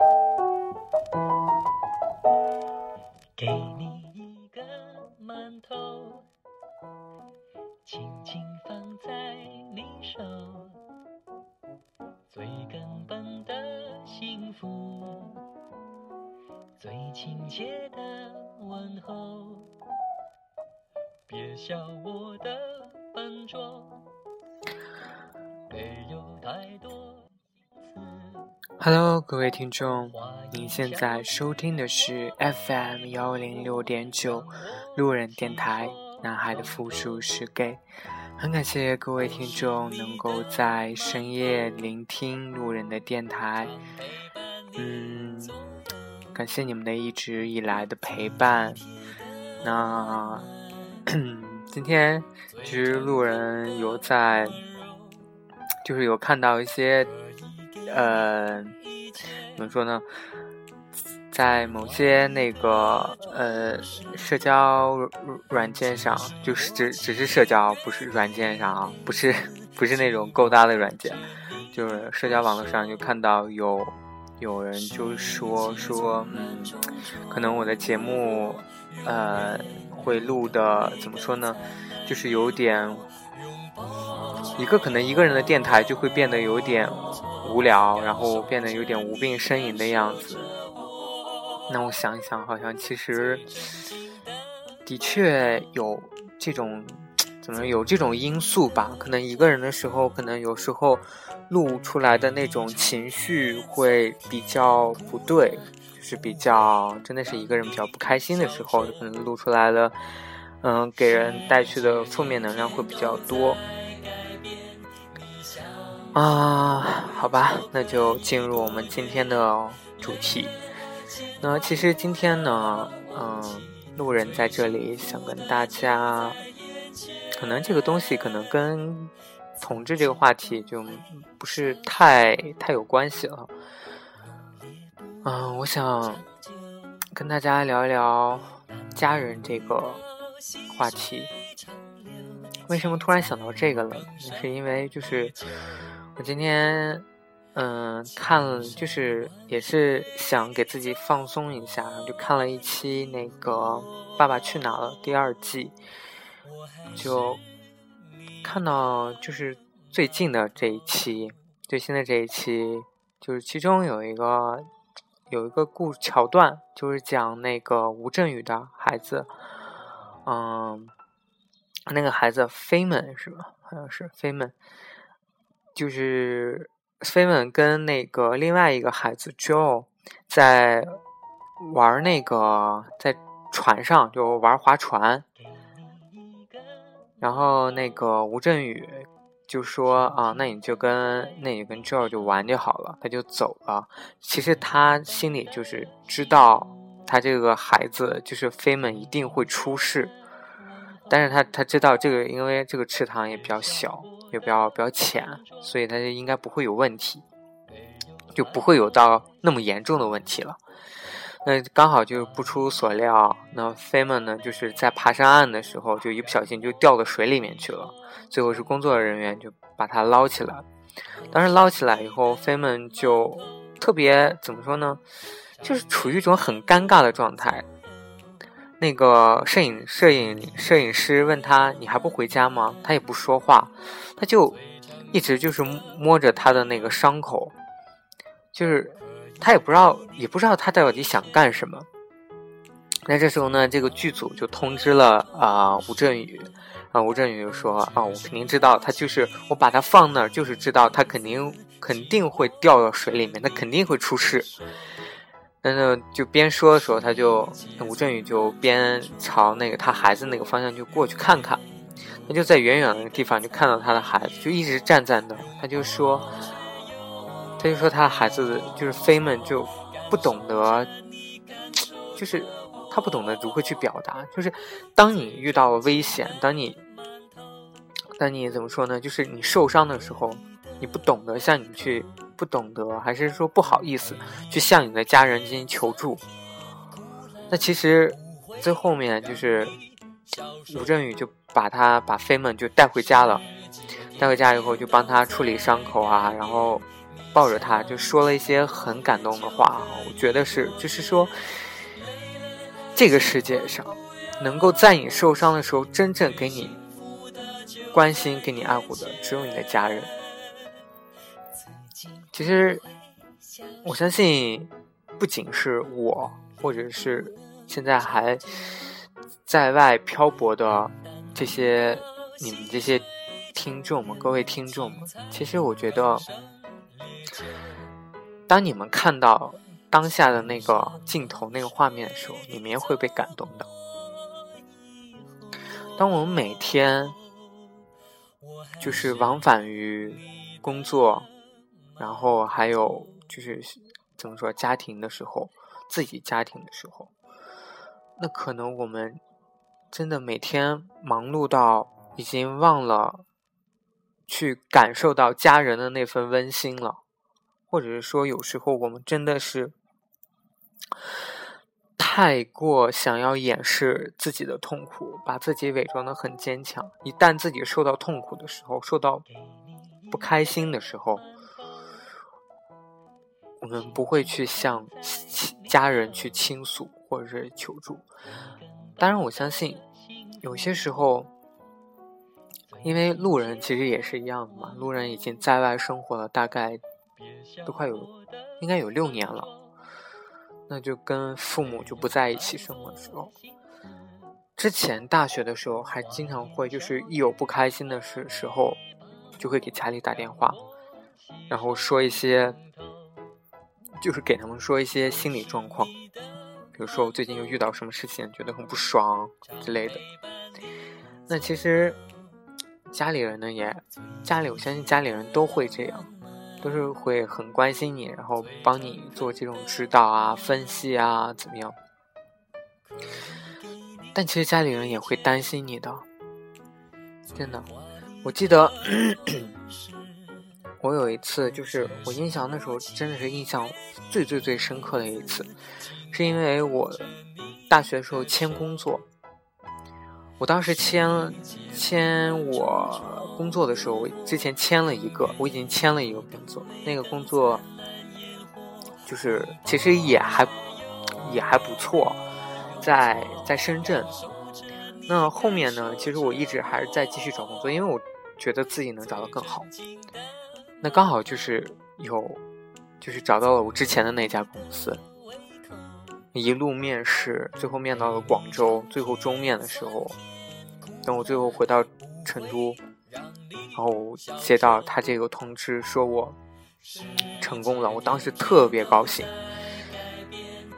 给 Hello，各位听众，您现在收听的是 FM 幺零六点九路人电台。男孩的复数是 gay，很感谢各位听众能够在深夜聆听路人的电台。嗯，感谢你们的一直以来的陪伴。那 今天其实路人有在，就是有看到一些。呃，怎么说呢？在某些那个呃社交软件上，就是只只是社交，不是软件上啊，不是不是那种勾搭的软件，就是社交网络上就看到有有人就说说，嗯，可能我的节目呃会录的怎么说呢？就是有点一个可能一个人的电台就会变得有点。无聊，然后变得有点无病呻吟的样子。那我想一想，好像其实的确有这种怎么有这种因素吧？可能一个人的时候，可能有时候露出来的那种情绪会比较不对，就是比较真的是一个人比较不开心的时候，可能露出来了，嗯，给人带去的负面能量会比较多。啊，好吧，那就进入我们今天的主题。那其实今天呢，嗯，路人在这里想跟大家，可能这个东西可能跟统治这个话题就不是太太有关系了。嗯，我想跟大家聊一聊家人这个话题。为什么突然想到这个了？是因为就是。我今天，嗯，看了，就是也是想给自己放松一下，就看了一期那个《爸爸去哪儿了》第二季，就看到就是最近的这一期，最新的这一期，就是其中有一个有一个故桥段，就是讲那个吴镇宇的孩子，嗯，那个孩子飞门是吧？好像是飞门。就是飞吻跟那个另外一个孩子 Joe 在玩那个在船上就玩划船，然后那个吴镇宇就说啊，那你就跟那你跟 Joe 就玩就好了，他就走了。其实他心里就是知道他这个孩子就是飞吻一定会出事，但是他他知道这个因为这个池塘也比较小。也比较比较浅，所以他就应该不会有问题，就不会有到那么严重的问题了。那刚好就不出所料，那飞们呢，就是在爬上岸的时候，就一不小心就掉到水里面去了。最后是工作人员就把他捞起来。当时捞起来以后，飞们就特别怎么说呢，就是处于一种很尴尬的状态。那个摄影摄影摄影师问他：“你还不回家吗？”他也不说话，他就一直就是摸着他的那个伤口，就是他也不知道也不知道他到底想干什么。那这时候呢，这个剧组就通知了啊吴镇宇，啊吴镇宇就说：“啊，我肯定知道，他就是我把他放那儿，就是知道他肯定肯定会掉到水里面，他肯定会出事。”但是就边说的时候，他就吴镇宇就边朝那个他孩子那个方向就过去看看，他就在远远的地方就看到他的孩子就一直站在那，他就说，他就说他的孩子就是飞们就不懂得，就是他不懂得如何去表达，就是当你遇到了危险，当你，当你怎么说呢？就是你受伤的时候，你不懂得向你去。不懂得，还是说不好意思去向你的家人进行求助？那其实最后面就是吴镇宇就把他把飞们就带回家了，带回家以后就帮他处理伤口啊，然后抱着他就说了一些很感动的话。我觉得是，就是说，这个世界上，能够在你受伤的时候真正给你关心、给你爱护的，只有你的家人。其实，我相信，不仅是我，或者是现在还在外漂泊的这些你们这些听众们，各位听众们，其实我觉得，当你们看到当下的那个镜头、那个画面的时候，你们也会被感动的。当我们每天就是往返于工作。然后还有就是怎么说家庭的时候，自己家庭的时候，那可能我们真的每天忙碌到已经忘了去感受到家人的那份温馨了，或者是说有时候我们真的是太过想要掩饰自己的痛苦，把自己伪装的很坚强。一旦自己受到痛苦的时候，受到不开心的时候。我们不会去向家人去倾诉或者是求助，当然我相信，有些时候，因为路人其实也是一样的嘛。路人已经在外生活了，大概都快有应该有六年了，那就跟父母就不在一起生活的时候，之前大学的时候还经常会就是一有不开心的事时候，就会给家里打电话，然后说一些。就是给他们说一些心理状况，比如说我最近又遇到什么事情，觉得很不爽之类的。那其实家里人呢，也家里我相信家里人都会这样，都是会很关心你，然后帮你做这种指导啊、分析啊，怎么样？但其实家里人也会担心你的，真的。我记得。我有一次，就是我印象那时候真的是印象最最最深刻的一次，是因为我大学的时候签工作，我当时签签我工作的时候，我之前签了一个，我已经签了一个工作，那个工作就是其实也还也还不错，在在深圳。那后面呢，其实我一直还是在继续找工作，因为我觉得自己能找到更好。那刚好就是有，就是找到了我之前的那家公司，一路面试，最后面到了广州，最后终面的时候，等我最后回到成都，然后接到他这个通知，说我成功了，我当时特别高兴，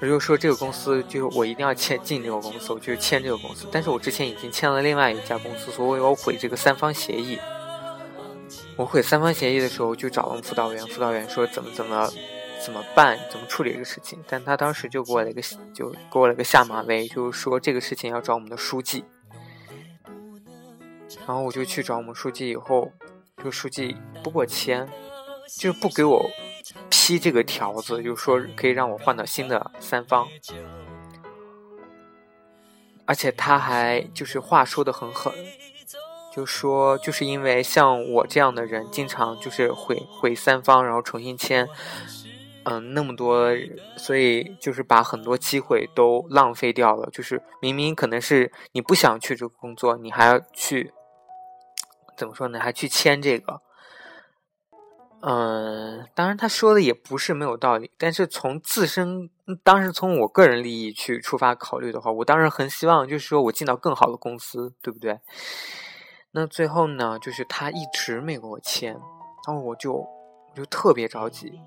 我就说这个公司就我一定要签进这个公司，我就签这个公司，但是我之前已经签了另外一家公司，所以我毁这个三方协议。我毁三方协议的时候，就找了辅导员，辅导员说怎么怎么怎么办，怎么处理这个事情。但他当时就给我了一个，就给我了个下马威，就是说这个事情要找我们的书记。然后我就去找我们书记，以后这个书记不给我签，就是不给我批这个条子，就说可以让我换到新的三方。而且他还就是话说的很狠。就说，就是因为像我这样的人，经常就是毁毁三方，然后重新签，嗯，那么多，所以就是把很多机会都浪费掉了。就是明明可能是你不想去这个工作，你还要去，怎么说呢？还去签这个？嗯，当然他说的也不是没有道理，但是从自身，当时从我个人利益去出发考虑的话，我当时很希望就是说我进到更好的公司，对不对？那最后呢，就是他一直没给我签，然后我就就特别着急，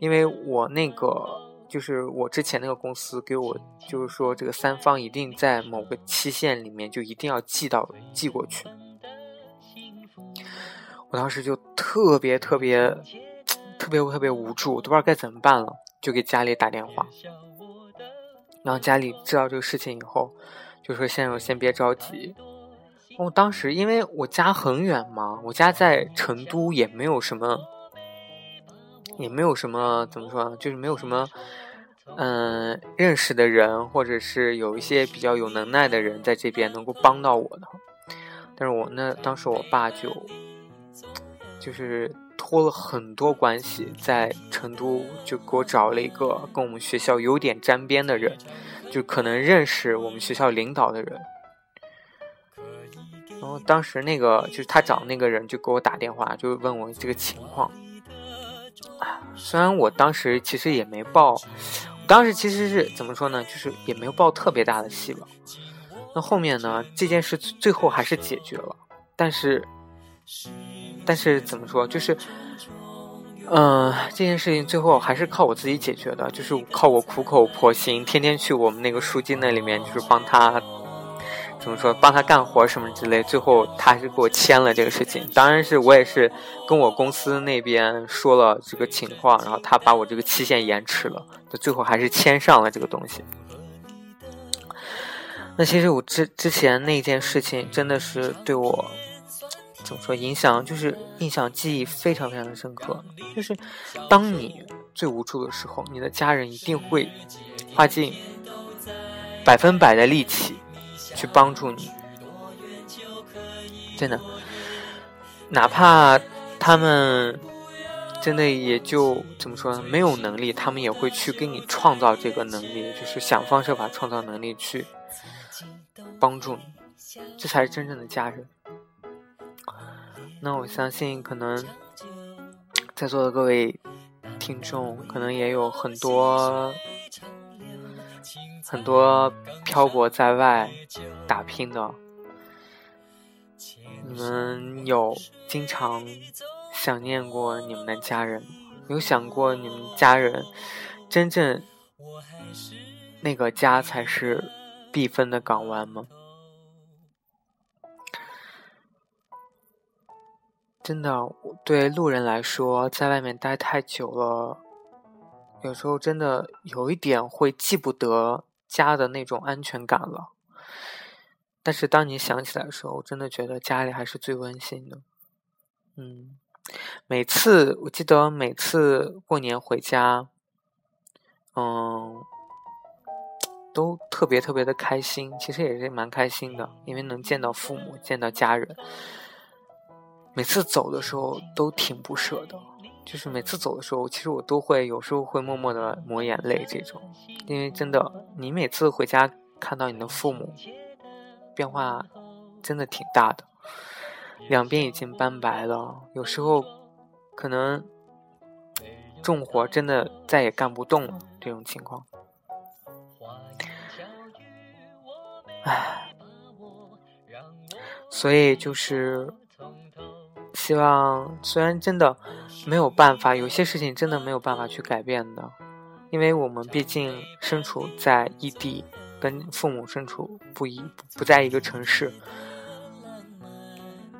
因为我那个就是我之前那个公司给我就是说这个三方一定在某个期限里面就一定要寄到寄过去，我当时就特别特别特别特别无助，都不知道该怎么办了，就给家里打电话，然后家里知道这个事情以后，就说先生先别着急。我当时因为我家很远嘛，我家在成都，也没有什么，也没有什么怎么说呢，就是没有什么，嗯，认识的人，或者是有一些比较有能耐的人在这边能够帮到我的。但是我那当时我爸就，就是托了很多关系，在成都就给我找了一个跟我们学校有点沾边的人，就可能认识我们学校领导的人。当时那个就是他找那个人就给我打电话，就问我这个情况。虽然我当时其实也没抱，当时其实是怎么说呢，就是也没有抱特别大的希望。那后面呢，这件事最后还是解决了，但是，但是怎么说，就是，嗯，这件事情最后还是靠我自己解决的，就是靠我苦口婆心，天天去我们那个书记那里面，就是帮他。怎么说？帮他干活什么之类，最后他还是给我签了这个事情。当然是我也是跟我公司那边说了这个情况，然后他把我这个期限延迟了，就最后还是签上了这个东西。那其实我之之前那件事情真的是对我怎么说影响，就是印象记忆非常非常的深刻。就是当你最无助的时候，你的家人一定会花尽百分百的力气。去帮助你，真的，哪怕他们真的也就怎么说呢？没有能力，他们也会去给你创造这个能力，就是想方设法创造能力去帮助你，这才是真正的家人。那我相信，可能在座的各位听众，可能也有很多。很多漂泊在外打拼的，你们有经常想念过你们的家人？有想过你们家人真正那个家才是避风的港湾吗？真的，对路人来说，在外面待太久了，有时候真的有一点会记不得。家的那种安全感了，但是当你想起来的时候，真的觉得家里还是最温馨的。嗯，每次我记得每次过年回家，嗯，都特别特别的开心。其实也是蛮开心的，因为能见到父母，见到家人。每次走的时候都挺不舍的。就是每次走的时候，其实我都会有时候会默默的抹眼泪，这种，因为真的，你每次回家看到你的父母，变化真的挺大的，两边已经斑白了，有时候可能重活真的再也干不动了，这种情况，唉，所以就是。希望虽然真的没有办法，有些事情真的没有办法去改变的，因为我们毕竟身处在异地，跟父母身处不一不在一个城市，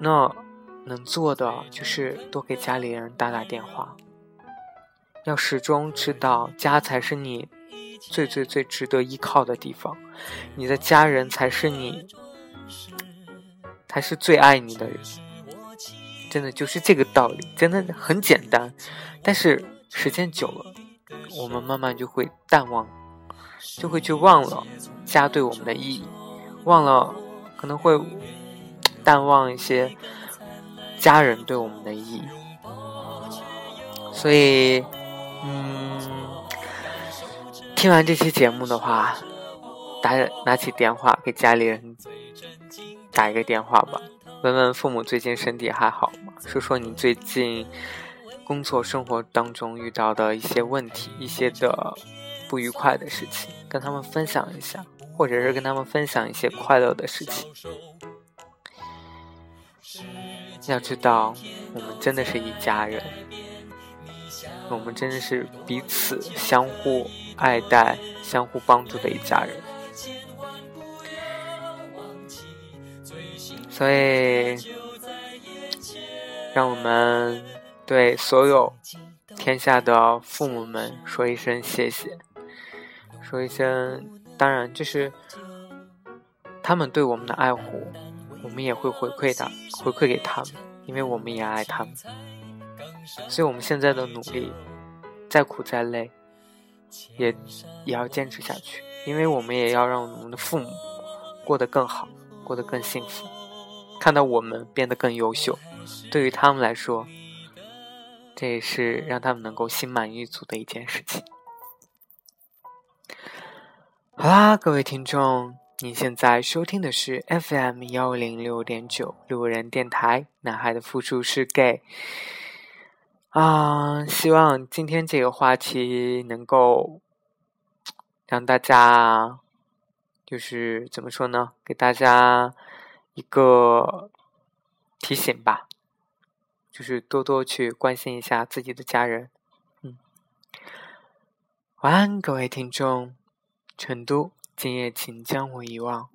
那能做的就是多给家里人打打电话，要始终知道家才是你最最最值得依靠的地方，你的家人才是你，才是最爱你的人。真的就是这个道理，真的很简单，但是时间久了，我们慢慢就会淡忘，就会去忘了家对我们的意义，忘了可能会淡忘一些家人对我们的意义。所以，嗯，听完这期节目的话，打拿起电话给家里人打一个电话吧。问问父母最近身体还好吗？说说你最近工作生活当中遇到的一些问题、一些的不愉快的事情，跟他们分享一下，或者是跟他们分享一些快乐的事情。要知道，我们真的是一家人，我们真的是彼此相互爱戴、相互帮助的一家人。所以，让我们对所有天下的父母们说一声谢谢，说一声，当然就是他们对我们的爱护，我们也会回馈的，回馈给他们，因为我们也爱他们。所以我们现在的努力，再苦再累，也也要坚持下去，因为我们也要让我们的父母过得更好，过得更幸福。看到我们变得更优秀，对于他们来说，这也是让他们能够心满意足的一件事情。好啦，各位听众，您现在收听的是 FM 幺零六点九路人电台，男孩的复数是 gay。啊，希望今天这个话题能够让大家，就是怎么说呢？给大家一个提醒吧，就是多多去关心一下自己的家人。嗯，晚安，各位听众。成都，今夜请将我遗忘。